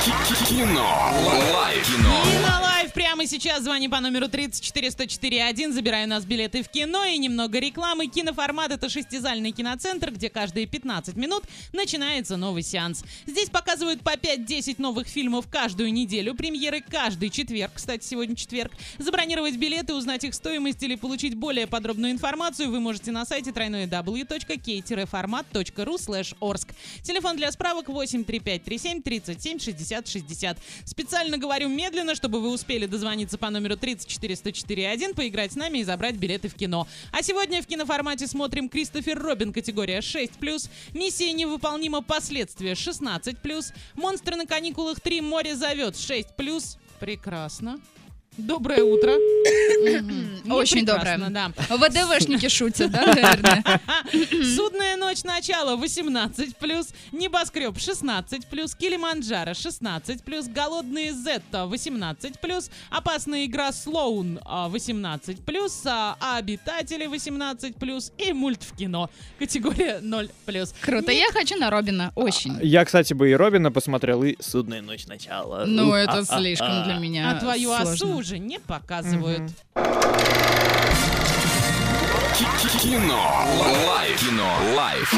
Кино. Лайф. Кино. Прямо сейчас звони по номеру 34104.1, забирай у нас билеты в кино и немного рекламы. Киноформат — это шестизальный киноцентр, где каждые 15 минут начинается новый сеанс. Здесь показывают по 5-10 новых фильмов каждую неделю, премьеры каждый четверг, кстати, сегодня четверг. Забронировать билеты, узнать их стоимость или получить более подробную информацию вы можете на сайте www.k-format.ru slash Орск. Телефон для справок 83537 37 60 60. Специально говорю медленно, чтобы вы успели дозвониться по номеру 34104.1, поиграть с нами и забрать билеты в кино. А сегодня в киноформате смотрим Кристофер Робин, категория 6+, Миссия невыполнима, последствия 16+, Монстры на каникулах 3, Море зовет 6+, прекрасно. Доброе утро. Очень доброе. да. ВДВшники шутят, да, наверное? Судная ночь начала 18 плюс, Небоскреб 16 плюс, Килиманджаро 16 плюс, Голодные Зетта 18 плюс, Опасная игра Слоун а, 18 плюс, а Обитатели 18 плюс и мульт в кино категория 0 плюс. Круто, я хочу на Робина, очень. Я, кстати, бы и Робина посмотрел, и «Судная ночь начала». Ну, это а, а, слишком а. для меня А твою осу уже не показывают. Кино. Лайф. Кино. Лайф.